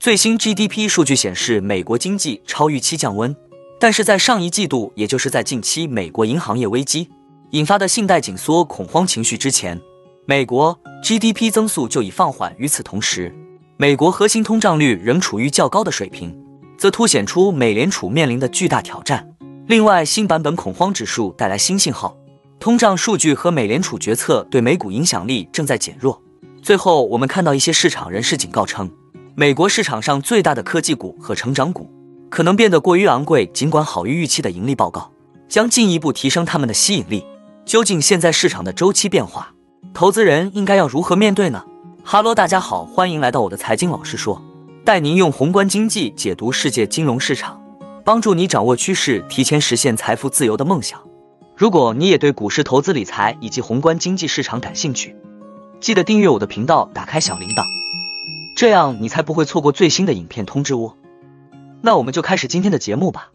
最新 GDP 数据显示，美国经济超预期降温，但是在上一季度，也就是在近期美国银行业危机引发的信贷紧缩恐慌情绪之前，美国 GDP 增速就已放缓。与此同时，美国核心通胀率仍处于较高的水平，则凸显出美联储面临的巨大挑战。另外，新版本恐慌指数带来新信号，通胀数据和美联储决策对美股影响力正在减弱。最后，我们看到一些市场人士警告称，美国市场上最大的科技股和成长股可能变得过于昂贵，尽管好于预期的盈利报告将进一步提升他们的吸引力。究竟现在市场的周期变化，投资人应该要如何面对呢？哈喽，大家好，欢迎来到我的财经老师说，带您用宏观经济解读世界金融市场。帮助你掌握趋势，提前实现财富自由的梦想。如果你也对股市投资理财以及宏观经济市场感兴趣，记得订阅我的频道，打开小铃铛，这样你才不会错过最新的影片通知哦。那我们就开始今天的节目吧。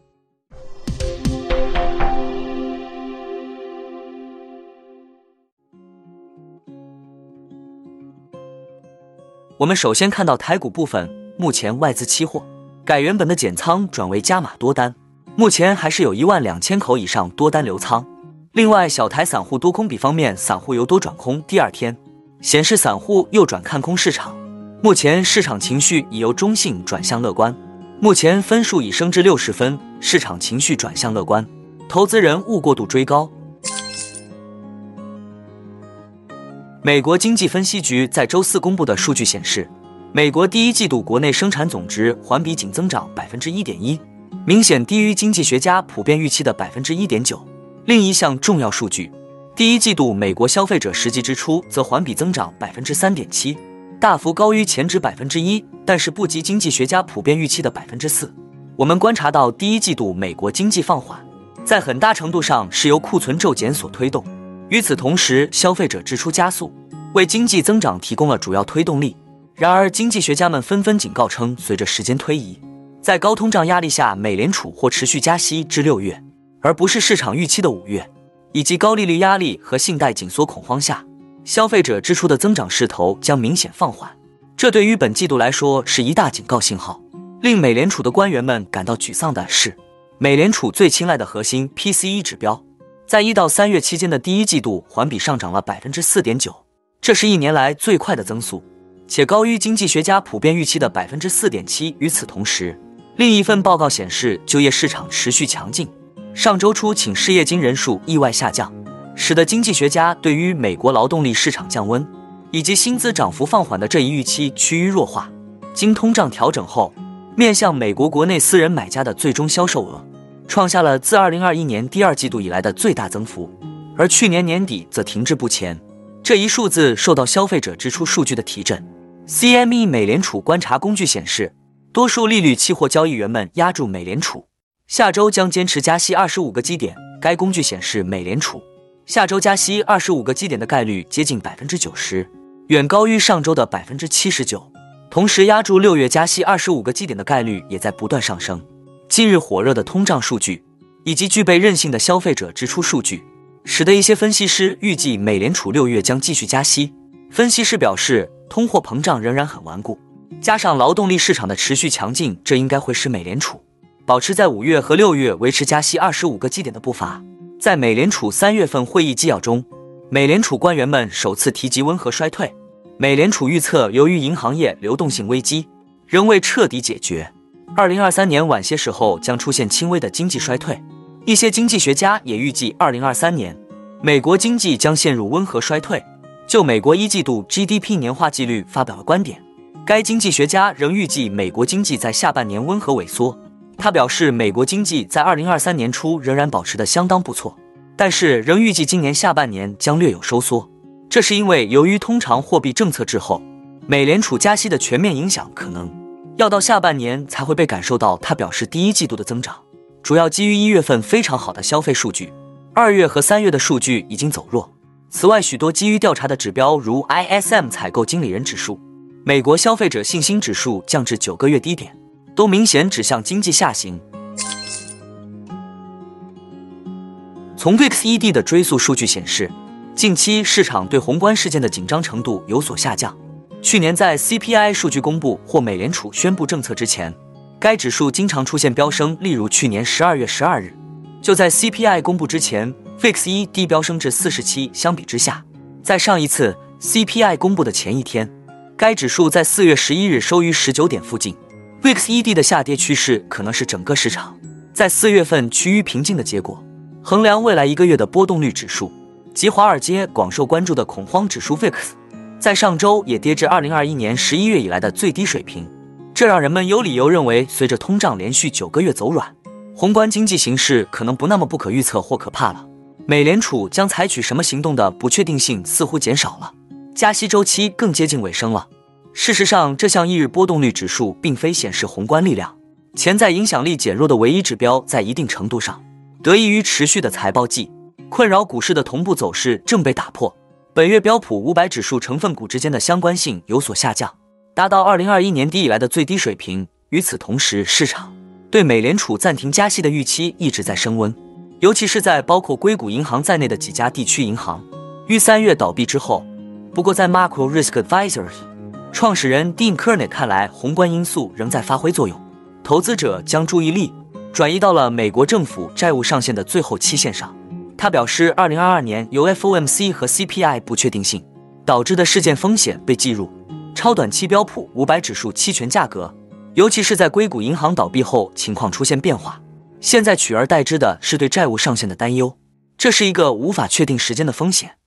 我们首先看到台股部分，目前外资期货。改原本的减仓转为加码多单，目前还是有一万两千口以上多单流仓。另外，小台散户多空比方面，散户由多转空，第二天显示散户又转看空市场。目前市场情绪已由中性转向乐观，目前分数已升至六十分，市场情绪转向乐观，投资人勿过度追高。美国经济分析局在周四公布的数据显示。美国第一季度国内生产总值环比仅增长百分之一点一，明显低于经济学家普遍预期的百分之一点九。另一项重要数据，第一季度美国消费者实际支出则环比增长百分之三点七，大幅高于前值百分之一，但是不及经济学家普遍预期的百分之四。我们观察到，第一季度美国经济放缓，在很大程度上是由库存骤减所推动。与此同时，消费者支出加速，为经济增长提供了主要推动力。然而，经济学家们纷纷警告称，随着时间推移，在高通胀压力下，美联储或持续加息至六月，而不是市场预期的五月；以及高利率压力和信贷紧缩恐慌下，消费者支出的增长势头将明显放缓。这对于本季度来说是一大警告信号。令美联储的官员们感到沮丧的是，美联储最青睐的核心 PCE 指标，在一到三月期间的第一季度环比上涨了百分之四点九，这是一年来最快的增速。且高于经济学家普遍预期的百分之四点七。与此同时，另一份报告显示，就业市场持续强劲。上周初请失业金人数意外下降，使得经济学家对于美国劳动力市场降温以及薪资涨幅放缓的这一预期趋于弱化。经通胀调整后，面向美国国内私人买家的最终销售额创下了自二零二一年第二季度以来的最大增幅，而去年年底则停滞不前。这一数字受到消费者支出数据的提振。CME 美联储观察工具显示，多数利率期货交易员们压住美联储下周将坚持加息二十五个基点。该工具显示，美联储下周加息二十五个基点的概率接近百分之九十，远高于上周的百分之七十九。同时，压住六月加息二十五个基点的概率也在不断上升。近日火热的通胀数据以及具备韧性的消费者支出数据，使得一些分析师预计美联储六月将继续加息。分析师表示。通货膨胀仍然很顽固，加上劳动力市场的持续强劲，这应该会使美联储保持在五月和六月维持加息二十五个基点的步伐。在美联储三月份会议纪要中，美联储官员们首次提及温和衰退。美联储预测，由于银行业流动性危机仍未彻底解决，二零二三年晚些时候将出现轻微的经济衰退。一些经济学家也预计，二零二三年美国经济将陷入温和衰退。就美国一季度 GDP 年化季率发表了观点，该经济学家仍预计美国经济在下半年温和萎缩。他表示，美国经济在2023年初仍然保持的相当不错，但是仍预计今年下半年将略有收缩。这是因为由于通常货币政策滞后，美联储加息的全面影响可能要到下半年才会被感受到。他表示，第一季度的增长主要基于一月份非常好的消费数据，二月和三月的数据已经走弱。此外，许多基于调查的指标，如 ISM 采购经理人指数、美国消费者信心指数降至九个月低点，都明显指向经济下行。从 VIX-ED 的追溯数据显示，近期市场对宏观事件的紧张程度有所下降。去年在 CPI 数据公布或美联储宣布政策之前，该指数经常出现飙升。例如去年十二月十二日，就在 CPI 公布之前，VIX ED 飙升至四十七。相比之下，在上一次 CPI 公布的前一天，该指数在四月十一日收于十九点附近。VIX ED 的下跌趋势可能是整个市场在四月份趋于平静的结果。衡量未来一个月的波动率指数及华尔街广受关注的恐慌指数 VIX。在上周也跌至二零二一年十一月以来的最低水平，这让人们有理由认为，随着通胀连续九个月走软，宏观经济形势可能不那么不可预测或可怕了。美联储将采取什么行动的不确定性似乎减少了，加息周期更接近尾声了。事实上，这项一日波动率指数并非显示宏观力量潜在影响力减弱的唯一指标，在一定程度上得益于持续的财报季，困扰股市的同步走势正被打破。本月标普五百指数成分股之间的相关性有所下降，达到二零二一年底以来的最低水平。与此同时，市场对美联储暂停加息的预期一直在升温，尤其是在包括硅谷银行在内的几家地区银行于三月倒闭之后。不过，在 Macro Risk Advisors 创始人 Dean Kernet 看来，宏观因素仍在发挥作用，投资者将注意力转移到了美国政府债务上限的最后期限上。他表示，二零二二年由 FOMC 和 CPI 不确定性导致的事件风险被计入超短期标普五百指数期权价格，尤其是在硅谷银行倒闭后情况出现变化。现在取而代之的是对债务上限的担忧，这是一个无法确定时间的风险。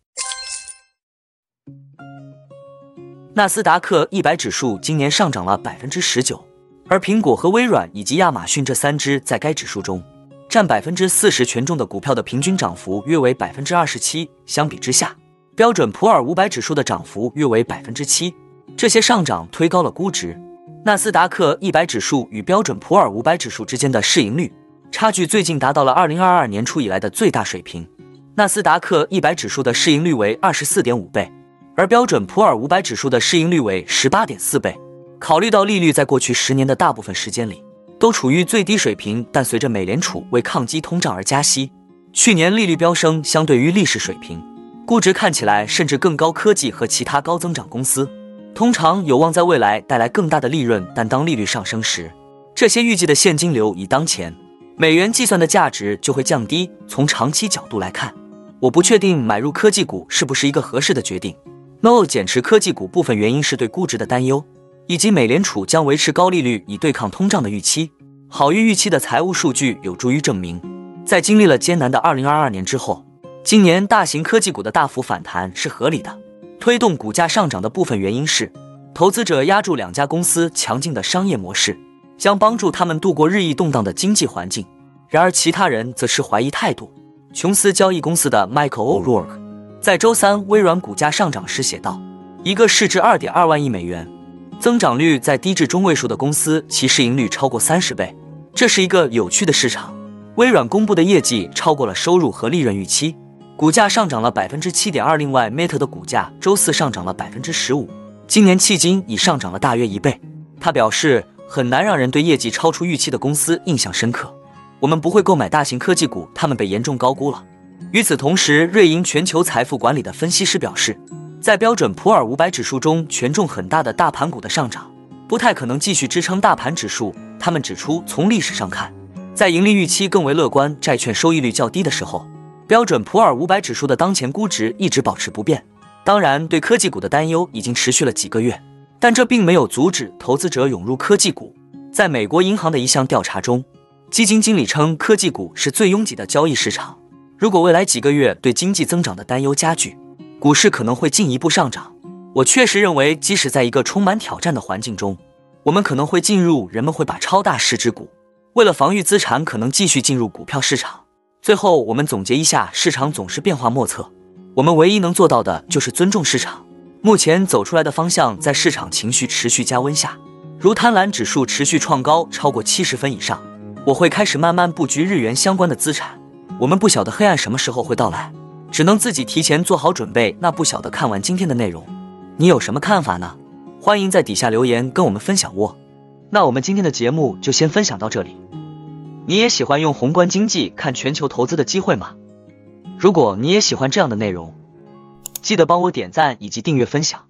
纳斯达克一百指数今年上涨了百分之十九，而苹果和微软以及亚马逊这三只在该指数中。占百分之四十权重的股票的平均涨幅约为百分之二十七。相比之下，标准普尔五百指数的涨幅约为百分之七。这些上涨推高了估值。纳斯达克一百指数与标准普尔五百指数之间的市盈率差距最近达到了二零二二年初以来的最大水平。纳斯达克一百指数的市盈率为二十四点五倍，而标准普尔五百指数的市盈率为十八点四倍。考虑到利率在过去十年的大部分时间里。都处于最低水平，但随着美联储为抗击通胀而加息，去年利率飙升，相对于历史水平，估值看起来甚至更高。科技和其他高增长公司通常有望在未来带来更大的利润，但当利率上升时，这些预计的现金流以当前美元计算的价值就会降低。从长期角度来看，我不确定买入科技股是不是一个合适的决定。No 减持科技股部分原因是对估值的担忧。以及美联储将维持高利率以对抗通胀的预期，好于预期的财务数据有助于证明，在经历了艰难的2022年之后，今年大型科技股的大幅反弹是合理的。推动股价上涨的部分原因是，投资者压住两家公司强劲的商业模式，将帮助他们度过日益动荡的经济环境。然而，其他人则是怀疑态度。琼斯交易公司的 Michael O'Rourke 在周三微软股价上涨时写道：“一个市值2.2万亿美元。”增长率在低至中位数的公司，其市盈率超过三十倍，这是一个有趣的市场。微软公布的业绩超过了收入和利润预期，股价上涨了百分之七点二。另外，Meta 的股价周四上涨了百分之十五，今年迄今已上涨了大约一倍。他表示，很难让人对业绩超出预期的公司印象深刻。我们不会购买大型科技股，他们被严重高估了。与此同时，瑞银全球财富管理的分析师表示。在标准普尔五百指数中，权重很大的大盘股的上涨不太可能继续支撑大盘指数。他们指出，从历史上看，在盈利预期更为乐观、债券收益率较低的时候，标准普尔五百指数的当前估值一直保持不变。当然，对科技股的担忧已经持续了几个月，但这并没有阻止投资者涌入科技股。在美国银行的一项调查中，基金经理称科技股是最拥挤的交易市场。如果未来几个月对经济增长的担忧加剧，股市可能会进一步上涨。我确实认为，即使在一个充满挑战的环境中，我们可能会进入人们会把超大市值股为了防御资产可能继续进入股票市场。最后，我们总结一下：市场总是变化莫测，我们唯一能做到的就是尊重市场。目前走出来的方向，在市场情绪持续加温下，如贪婪指数持续创高超过七十分以上，我会开始慢慢布局日元相关的资产。我们不晓得黑暗什么时候会到来。只能自己提前做好准备。那不晓得看完今天的内容，你有什么看法呢？欢迎在底下留言跟我们分享喔。那我们今天的节目就先分享到这里。你也喜欢用宏观经济看全球投资的机会吗？如果你也喜欢这样的内容，记得帮我点赞以及订阅分享。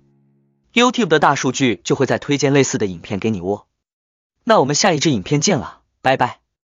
YouTube 的大数据就会再推荐类似的影片给你喔。那我们下一支影片见了，拜拜。